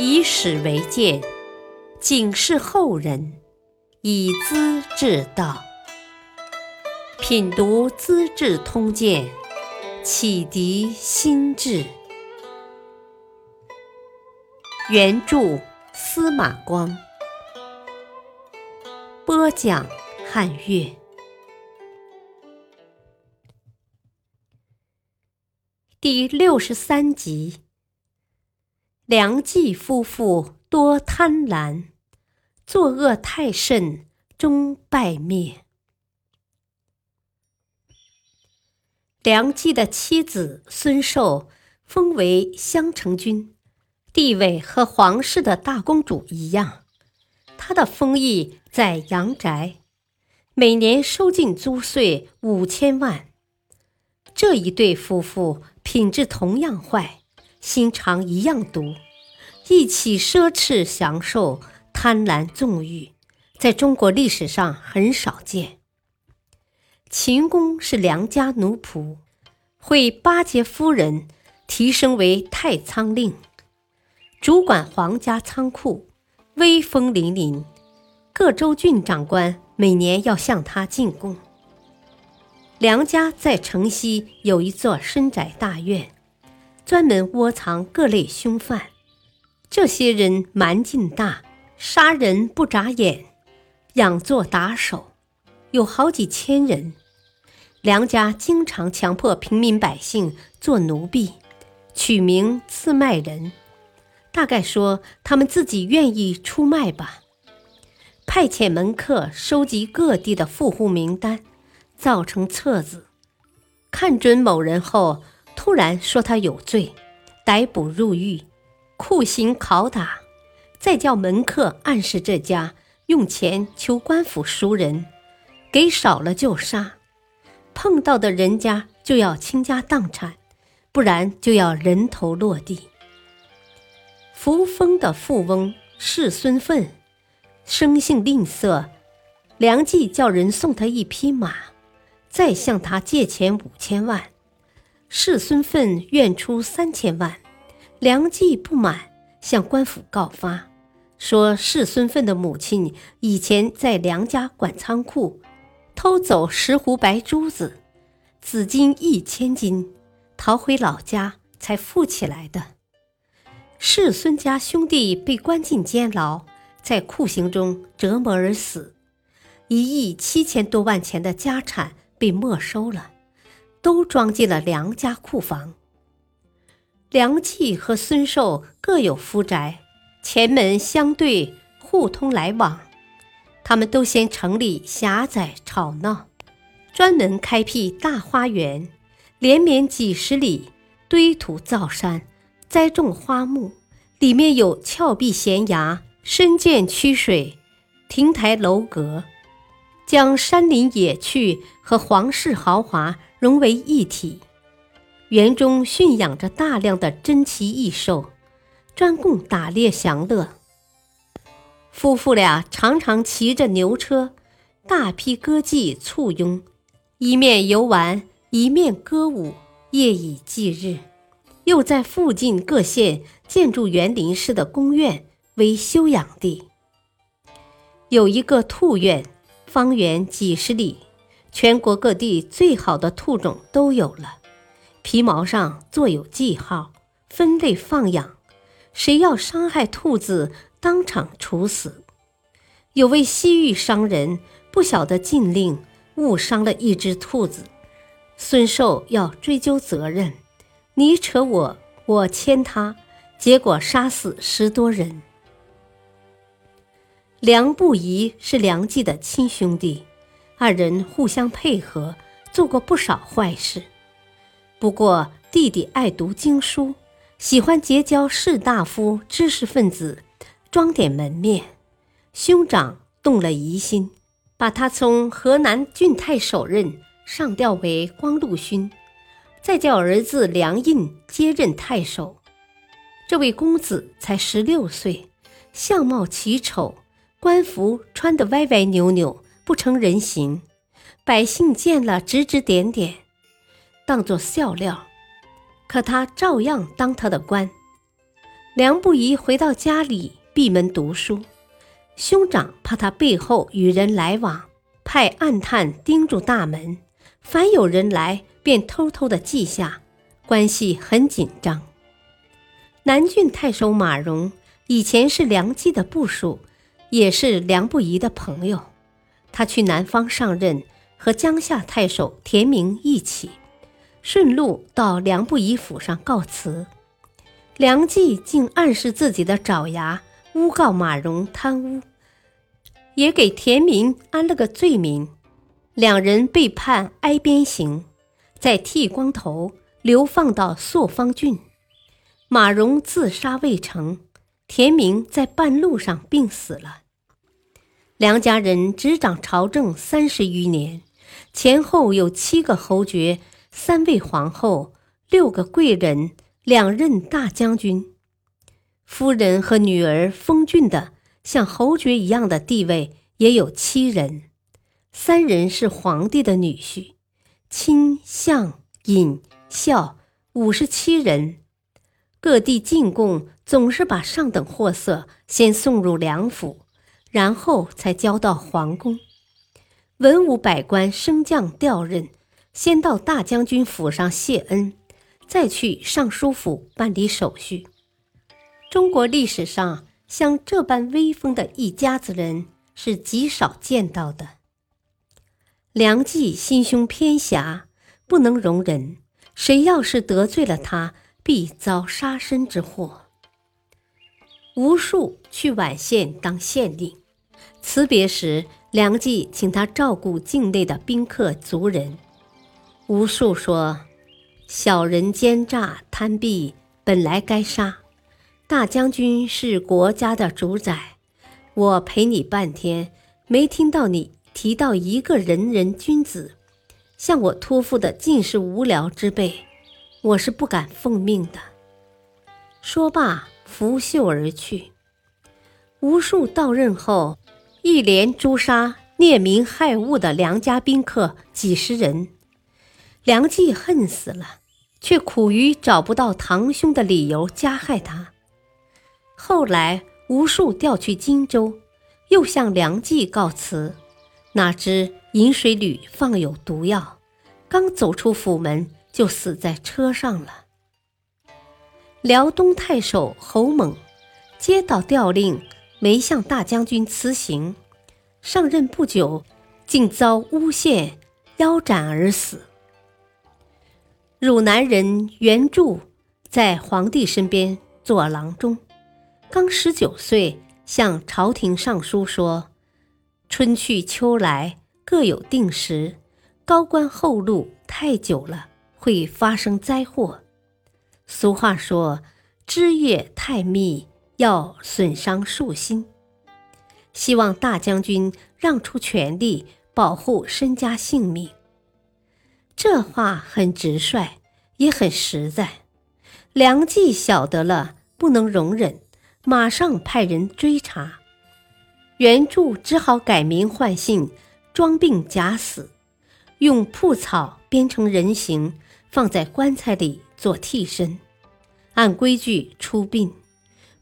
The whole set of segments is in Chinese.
以史为鉴，警示后人，以资治道。品读《资治通鉴》，启迪心智。原著司马光，播讲汉乐。第六十三集：梁冀夫妇多贪婪，作恶太甚，终败灭。梁冀的妻子孙寿封为襄城君，地位和皇室的大公主一样。她的封邑在阳宅，每年收进租税五千万。这一对夫妇。品质同样坏，心肠一样毒，一起奢侈享受，贪婪纵欲，在中国历史上很少见。秦公是良家奴仆，会巴结夫人，提升为太仓令，主管皇家仓库，威风凛凛，各州郡长官每年要向他进贡。梁家在城西有一座深宅大院，专门窝藏各类凶犯。这些人蛮劲大，杀人不眨眼，养作打手，有好几千人。梁家经常强迫平民百姓做奴婢，取名自卖人，大概说他们自己愿意出卖吧。派遣门客收集各地的富户名单。造成册子，看准某人后，突然说他有罪，逮捕入狱，酷刑拷打，再叫门客暗示这家用钱求官府赎人，给少了就杀，碰到的人家就要倾家荡产，不然就要人头落地。扶风的富翁世孙奋，生性吝啬，梁冀叫人送他一匹马。再向他借钱五千万，世孙奋愿出三千万，梁冀不满，向官府告发，说世孙奋的母亲以前在梁家管仓库，偷走石斛白珠子，紫金一千斤，逃回老家才富起来的。世孙家兄弟被关进监牢，在酷刑中折磨而死，一亿七千多万钱的家产。被没收了，都装进了梁家库房。梁冀和孙寿各有夫宅，前门相对，互通来往。他们都嫌城里狭窄吵闹，专门开辟大花园，连绵几十里，堆土造山，栽种花木，里面有峭壁悬崖、深涧曲水、亭台楼阁。将山林野趣和皇室豪华融为一体，园中驯养着大量的珍奇异兽，专供打猎享乐。夫妇俩常常骑着牛车，大批歌妓簇拥，一面游玩，一面歌舞，夜以继日。又在附近各县建筑园林式的宫苑为休养地，有一个兔院。方圆几十里，全国各地最好的兔种都有了，皮毛上做有记号，分类放养。谁要伤害兔子，当场处死。有位西域商人不晓得禁令，误伤了一只兔子，孙寿要追究责任，你扯我，我牵他，结果杀死十多人。梁不疑是梁冀的亲兄弟，二人互相配合，做过不少坏事。不过弟弟爱读经书，喜欢结交士大夫、知识分子，装点门面。兄长动了疑心，把他从河南郡太守任上调为光禄勋，再叫儿子梁印接任太守。这位公子才十六岁，相貌奇丑。官服穿得歪歪扭扭，不成人形，百姓见了指指点点，当作笑料。可他照样当他的官。梁不疑回到家里，闭门读书。兄长怕他背后与人来往，派暗探盯住大门，凡有人来，便偷偷的记下，关系很紧张。南郡太守马融以前是梁冀的部属，也是梁不疑的朋友。他去南方上任，和江夏太守田明一起，顺路到梁不疑府上告辞。梁冀竟暗示自己的爪牙，诬告马融贪污，也给田明安了个罪名，两人被判挨鞭刑，再剃光头流放到朔方郡。马融自杀未成，田明在半路上病死了。梁家人执掌朝政三十余年，前后有七个侯爵，三位皇后，六个贵人。两任大将军，夫人和女儿封俊的像侯爵一样的地位也有七人，三人是皇帝的女婿，亲、相、尹、孝五十七人。各地进贡总是把上等货色先送入梁府，然后才交到皇宫。文武百官升降调任，先到大将军府上谢恩。再去尚书府办理手续。中国历史上像这般威风的一家子人是极少见到的。梁冀心胸偏狭，不能容人，谁要是得罪了他，必遭杀身之祸。吴数去宛县当县令，辞别时，梁冀请他照顾境内的宾客族人。吴数说。小人奸诈贪鄙，本来该杀。大将军是国家的主宰，我陪你半天，没听到你提到一个仁人君子。向我托付的尽是无聊之辈，我是不敢奉命的。说罢，拂袖而去。吴数到任后，一连诛杀虐民害物的良家宾客几十人。梁冀恨死了，却苦于找不到堂兄的理由加害他。后来吴数调去荆州，又向梁冀告辞，哪知饮水旅放有毒药，刚走出府门就死在车上了。辽东太守侯猛接到调令，没向大将军辞行，上任不久，竟遭诬陷，腰斩而死。汝南人袁术在皇帝身边做郎中，刚十九岁，向朝廷上书说：“春去秋来各有定时，高官厚禄太久了会发生灾祸。俗话说，枝叶太密要损伤树心。希望大将军让出权力，保护身家性命。”这话很直率，也很实在。梁冀晓得了，不能容忍，马上派人追查。袁术只好改名换姓，装病假死，用蒲草编成人形，放在棺材里做替身，按规矩出殡。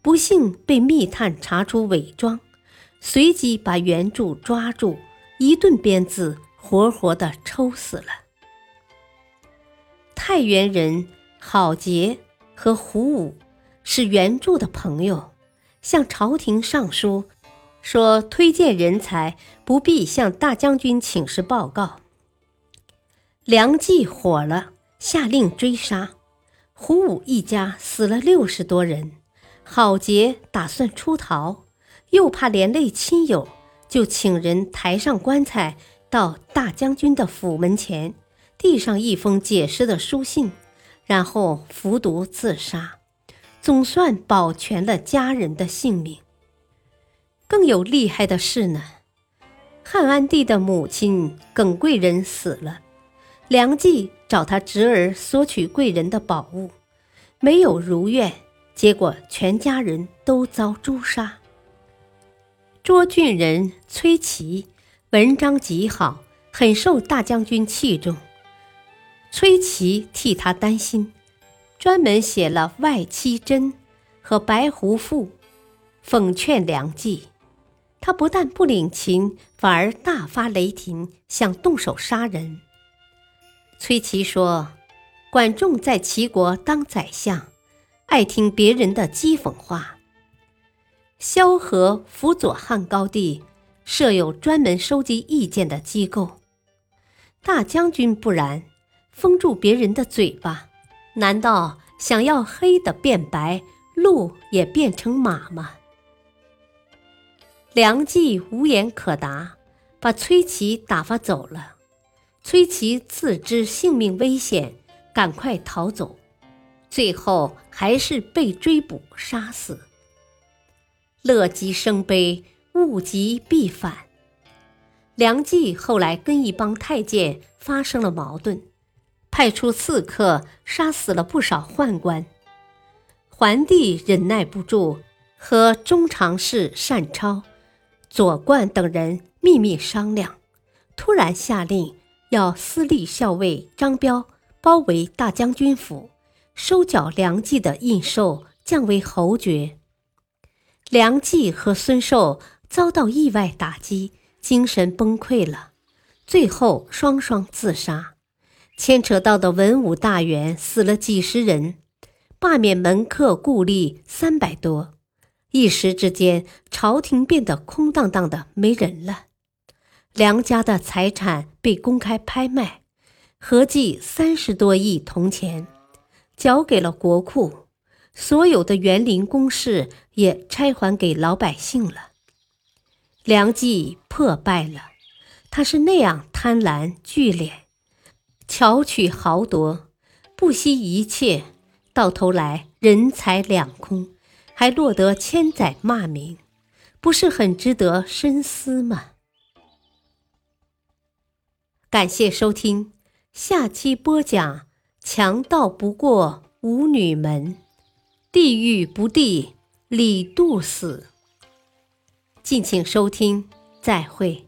不幸被密探查出伪装，随即把袁著抓住，一顿鞭子，活活的抽死了。太原人郝杰和胡武是袁著的朋友，向朝廷上书说推荐人才不必向大将军请示报告。梁冀火了，下令追杀，胡武一家死了六十多人。郝杰打算出逃，又怕连累亲友，就请人抬上棺材到大将军的府门前。递上一封解释的书信，然后服毒自杀，总算保全了家人的性命。更有厉害的是呢，汉安帝的母亲耿贵人死了，梁冀找他侄儿索取贵人的宝物，没有如愿，结果全家人都遭诛杀。涿郡人崔琦文章极好，很受大将军器重。崔琦替他担心，专门写了《外戚真》和白狐妇，讽劝梁冀。他不但不领情，反而大发雷霆，想动手杀人。崔琦说：“管仲在齐国当宰相，爱听别人的讥讽话。萧何辅佐汉高帝，设有专门收集意见的机构。大将军不然，封住别人的嘴巴，难道想要黑的变白，鹿也变成马吗？”梁冀无言可答，把崔琦打发走了。崔琦自知性命危险，赶快逃走，最后还是被追捕杀死。乐极生悲，物极必反。梁冀后来跟一帮太监发生了矛盾，派出刺客杀死了不少宦官。桓帝忍耐不住，和中常侍单超。左冠等人秘密商量，突然下令要私立校尉张彪包围大将军府，收缴梁冀的印绶，降为侯爵。梁冀和孙寿遭到意外打击，精神崩溃了，最后双双自杀。牵扯到的文武大员死了几十人，罢免门客故吏三百多。一时之间，朝廷变得空荡荡的，没人了。梁家的财产被公开拍卖，合计三十多亿铜钱，交给了国库。所有的园林宫室也拆还给老百姓了。梁冀破败了，他是那样贪婪聚敛，巧取豪夺，不惜一切，到头来人财两空。还落得千载骂名，不是很值得深思吗？感谢收听，下期播讲：强盗不过五女门，地狱不地李杜死。敬请收听，再会。